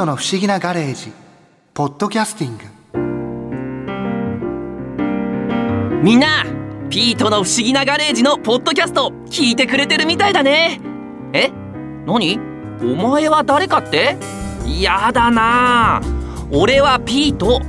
トの不思議なガレージ。ポッドキャスティング。みんなピートの不思議なガレージのポッドキャスト聞いてくれてるみたいだね。え？何？お前は誰かって？やだな。俺はピート。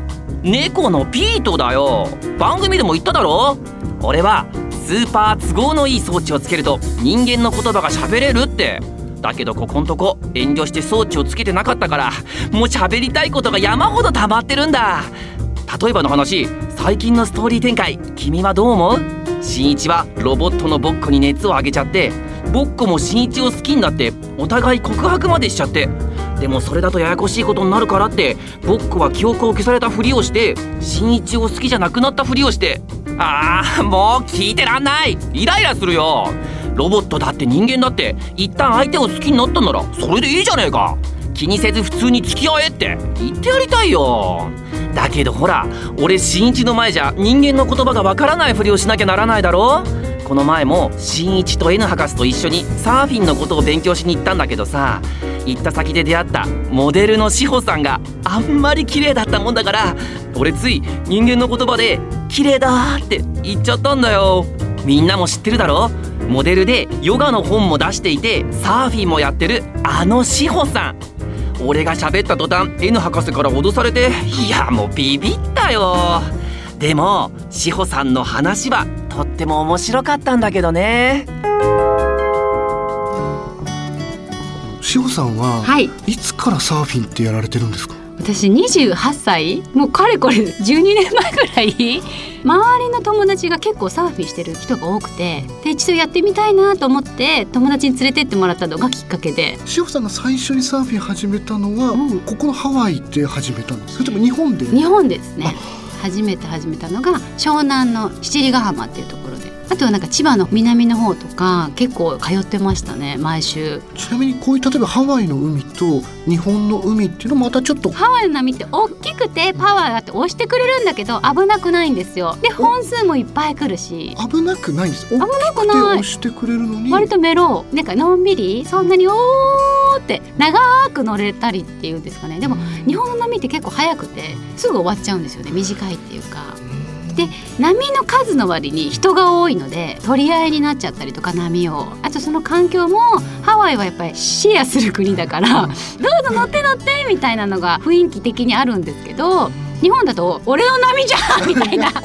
猫のピートだよ。番組でも言っただろ？俺はスーパー都合のいい装置をつけると人間の言葉が喋れるって。だけどここんとこ遠慮して装置をつけてなかったからもう喋りたいことが山ほど溜まってるんだ。例えばの話最近のストーリー展開君はどう思う？新一はロボットのボッコに熱を上げちゃってボッコも新一を好きになってお互い告白までしちゃって。でもそれだとややこしいことになるからってボッコは記憶を消されたふりをして新一を好きじゃなくなったふりをして。ああもう聞いてらんない。イライラするよ。ロボットだって人間だって一旦相手を好きになったならそれでいいじゃねえか。気にせず普通に付き合えって言ってやりたいよ。だけどほら俺新一の前じゃ人間の言葉がわからないふりをしなきゃならないだろ。この前も新一と N 博士と一緒にサーフィンのことを勉強しに行ったんだけどさ行った先で出会ったモデルの志保さんがあんまり綺麗だったもんだから俺つい人間の言葉で「綺麗だ」って言っちゃったんだよ。みんなも知ってるだろ？モデルでヨガの本も出していてサーフィンもやってるあの志保さん。俺が喋った途端 N 博士から脅されていやもうビビったよ。でも志保さんの話はとっても面白かったんだけどね。志保さんは、はい。いつからサーフィンってやられてるんですか？私28歳もうかれこれ12年前ぐらい 周りの友達が結構サーフィンしてる人が多くてで一度やってみたいなと思って友達に連れてってもらったのがきっかけで。志保さんが最初にサーフィン始めたのは、うん。ここのハワイで始めたんですそれとも日本で。日本でですね初めて始めたのが湘南の七里ヶ浜っていうところで。あとはなんか千葉の南の方とか結構通ってましたね毎週。ちなみにこういう例えばハワイの海と日本の海っていうのはまたちょっとハワイの波って大きくてパワーがあって押してくれるんだけど危なくないんですよ。で本数もいっぱい来るし。危なくないんです。危危なくない。押してくれるのに。割とメロー。なんかのんびりそんなにおーって長く乗れたりっていうんですかね。でも日本の波って結構早くてすぐ終わっちゃうんですよね。短いっていうか。で波の数の割に人が多いので取り合いになっちゃったりとか波を。あとその環境もハワイはやっぱりシェアする国だからどうぞ乗って乗ってみたいなのが雰囲気的にあるんですけど日本だと俺の波じゃんみたいな。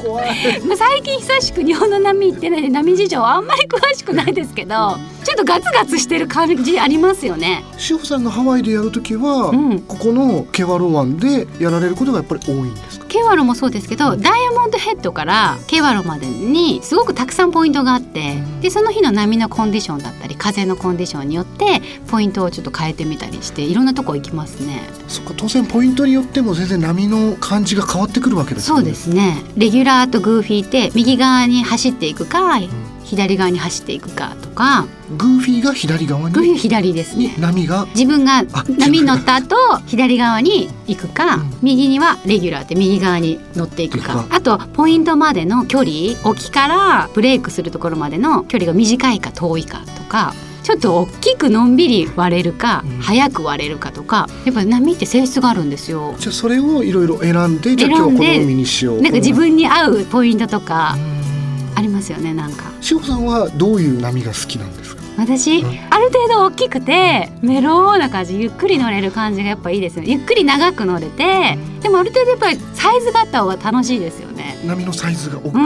最近久しく日本の波行ってないで波事情あんまり詳しくないですけどちょっとガツガツしてる感じありますよね。志保さんがハワイでやるときは、うん。ここのケワロ湾でやられることがやっぱり多いんですワロもそうですけどダイヤモンドヘッドからケワロまでにすごくたくさんポイントがあってでその日の波のコンディションだったり風のコンディションによってポイントをちょっと変えてみたりしていろんなとこ行きますね。そっか当然ポイントによっても全然波の感じが変わってくるわけですよそうですねレギュラーとグーフィーって右側に走っていくか左側に走っていくかとか。グーフィーが左側に？グーフィー左ですね。に波が？自分があ波に。乗った後左側に行くか、うん。右にはレギュラーって右側に乗っていくか。あとポイントまでの距離沖からブレイクするところまでの距離が短いか遠いかとかちょっと大きくのんびり割れるか、うん。早く割れるかとか。やっぱ波って性質があるんですよ。じゃあそれをいろいろ選んでじゃあ今日はこの海にしようなんか自分に合うポイントとかうんありますよねなんか。志保さんはどういう波が好きなんですか？私、うん。ある程度大きくてメローな感じゆっくり乗れる感じがやっぱいいですよね。ゆっくり長く乗れてでもある程度やっぱりサイズがあった方が楽しいですよね。波のサイズが大きい、う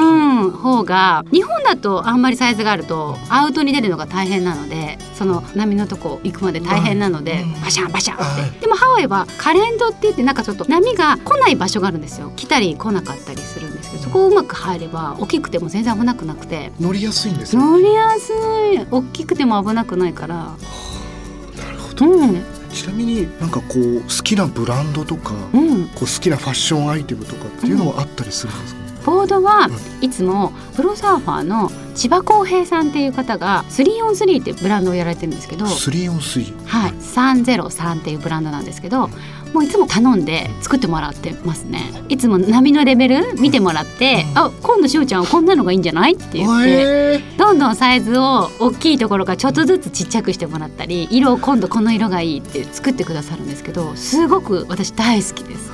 ん方が。日本だとあんまりサイズがあるとアウトに出るのが大変なのでその波のとこ行くまで大変なのでうん。バシャンバシャンって、はい。でもハワイはカレンドって言ってなんかちょっと波が来ない場所があるんですよ。来たり来なかったりするこをうまく入れば大きくても全然危なくなくて。乗りやすいんですよ。乗りやすい。大きくても危なくないから。なるほど。うん。ちなみになんかこう好きなブランドとか、うん。こう好きなファッションアイテムとかっていうのはあったりするんですか、ポボードはいつもプロサーファーの千葉公平さんっていう方が343っていうブランドをやられてるんですけど、スリーオンスリー。はい、303っていうブランドなんですけどもういつも頼んで作ってもらってますね。いつも波のレベル見てもらって「あ今度しおちゃんはこんなのがいいんじゃない?」って言って。え。どんどんサイズを大きいところからちょっとずつちっちゃくしてもらったり色を今度この色がいいって作ってくださるんですけどすごく私大好きです。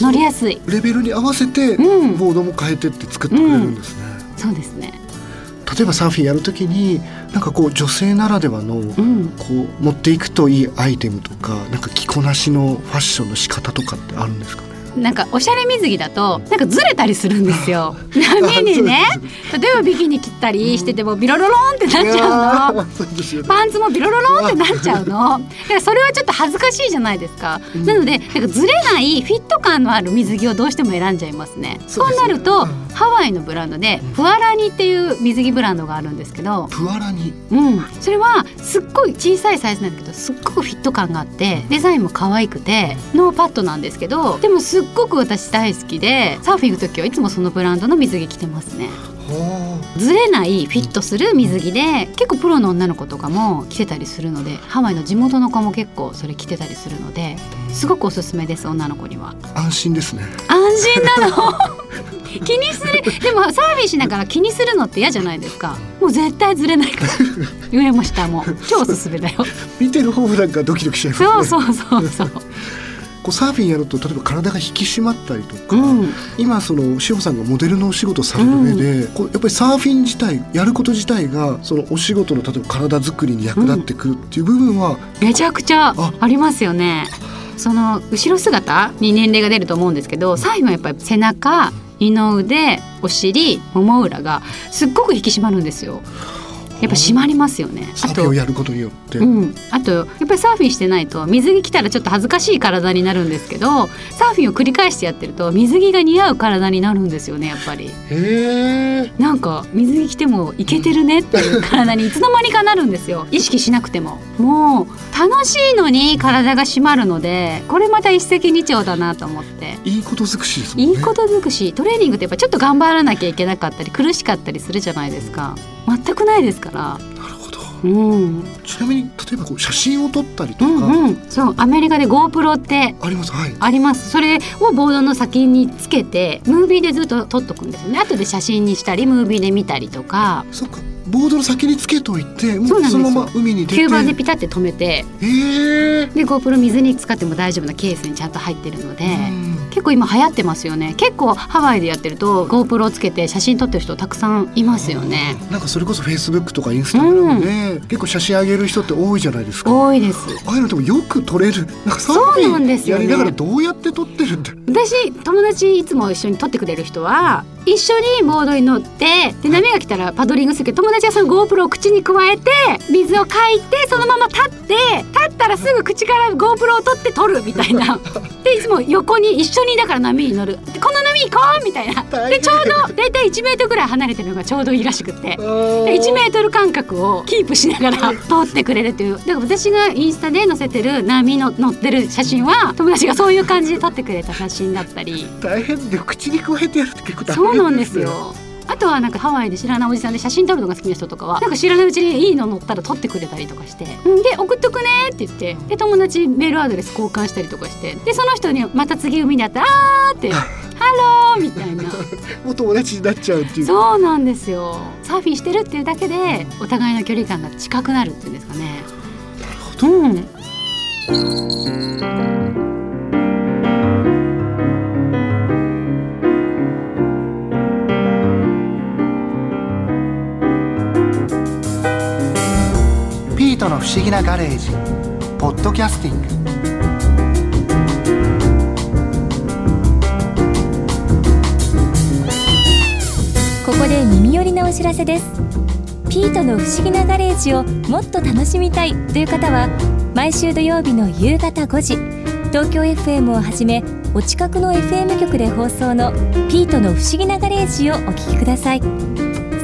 乗りやすい。ーレベルに合わせてうん。ボードも変えてって作ってくれるんですね、そうですね例えばサーフィンやるときになんかこう女性ならではのうん。こう持っていくといいアイテムとかなんか着こなしのファッションの仕方とかってあるんですかね？なんかおしゃれ水着だとなんかずれたりするんですよ。波にね例えばビキニ着たりしててもビロロロンってなっちゃうの。ね。パンツもビロロロンってなっちゃうの。だからそれはちょっと恥ずかしいじゃないですか、うん。なのでなんかずれないフィット感のある水着をどうしても選んじゃいますね。そうなると、うん。ハワイのブランドでプアラニっていう水着ブランドがあるんですけど。プアラニ、うん、それはすっごい小さいサイズなんだけどすっごくフィット感があってデザインも可愛くてノーパッドなんですけどでもすっごく私大好きでサーフィン行く時はいつもそのブランドの水着着てますね。はずれないフィットする水着で結構プロの女の子とかも着てたりするのでハワイの地元の子も結構それ着てたりするのですごくおすすめです女の子には。あ安心ですね。安心なの？気にする。でもサーフィンしながら気にするのって嫌じゃないですか。もう絶対ずれないから。上も下も超おすすめだよ。見てる方なんかドキドキしちゃいますね。そうそうそうそうこうサーフィンやると例えば体が引き締まったりとか、うん。今その志保さんがモデルのお仕事される上で、こうやっぱりサーフィン自体やること自体がそのお仕事の例えば体作りに役立ってくるっていう部分は、めちゃくちゃあありますよね。その後ろ姿に年齢が出ると思うんですけどサーフィンはやっぱり背中二の腕お尻もも裏がすっごく引き締まるんですよやっぱ締まりますよね。サあとやることによって、うん、あとやっぱりサーフィンしてないと水着着たらちょっと恥ずかしい体になるんですけどサーフィンを繰り返してやってると水着が似合う体になるんですよねやっぱり。へえ。なんか水着着てもいけてるねっていう体にいつの間にかなるんですよ。意識しなくても。もう楽しいのに体が締まるのでこれまた一石二鳥だなと思って。いいこと尽くしですね。いいこと尽くし。トレーニングってやっぱちょっと頑張らなきゃいけなかったり苦しかったりするじゃないですか。全くないですから。なるほど。うん。ちなみに例えばこう写真を撮ったりとうか、んうん。そうアメリカで GoPro ってあります。はい。あります。それをボードの先につけてムービーでずっと撮っとくんですよね。後で写真にしたりムービーで見たりとか。そっかボードの先につけといてもそうそのまま海に出て。吸盤でピタって止めて。へえで GoPro 水に使っても大丈夫なケースにちゃんと入ってるので、うん。結構今流行ってますよね。結構ハワイでやってると GoPro をつけて写真撮ってる人たくさんいますよね。なんかそれこそフェイスブックとかインスタグラムで、結構写真上げる人って多いじゃないですか。多いです。ああいうのでもよく撮れる。なんかすよね。やりながらどうやって撮ってるんだ私友達いつも一緒に撮ってくれる人は一緒にボードに乗ってで波が来たらパドリングするけど友達はその GoPro を口に加えて水をかいてそのまま立って立ったらすぐ口から GoPro を取って撮るみたいな。でいつも横に一緒にだから波に乗る。でこの波行こうみたいな。でちょうど大体1メートルぐらい離れてるのがちょうどいいらしくって。で1メートル間隔をキープしながら 撮ってくれるという。だから私がインスタで載せてる波の乗ってる写真は友達がそういう感じで撮ってくれた写真だったり。大変で口に加えてやるって結構大変そうなんですよ。あとはなんかハワイで知らないおじさんで写真撮るのが好きな人とかはなんか知らないうちにいいの？乗ったら撮ってくれたりとかしてん。で送っとくねって言ってで友達メールアドレス交換したりとかしてでその人にまた次海にあったらあーって「Hello」みたいな。もう友達になっちゃうっていう。そうなんですよ。サーフィンしてるっていうだけでお互いの距離感が近くなるっていうんですかね。うんなガレージ。ポッドキャスティング。ここで耳寄りなお知らせです。ピートの不思議なガレージをもっと楽しみたいという方は毎週土曜日の夕方5時東京 FM をはじめお近くの FM 局で放送のピートの不思議なガレージをお聞きください。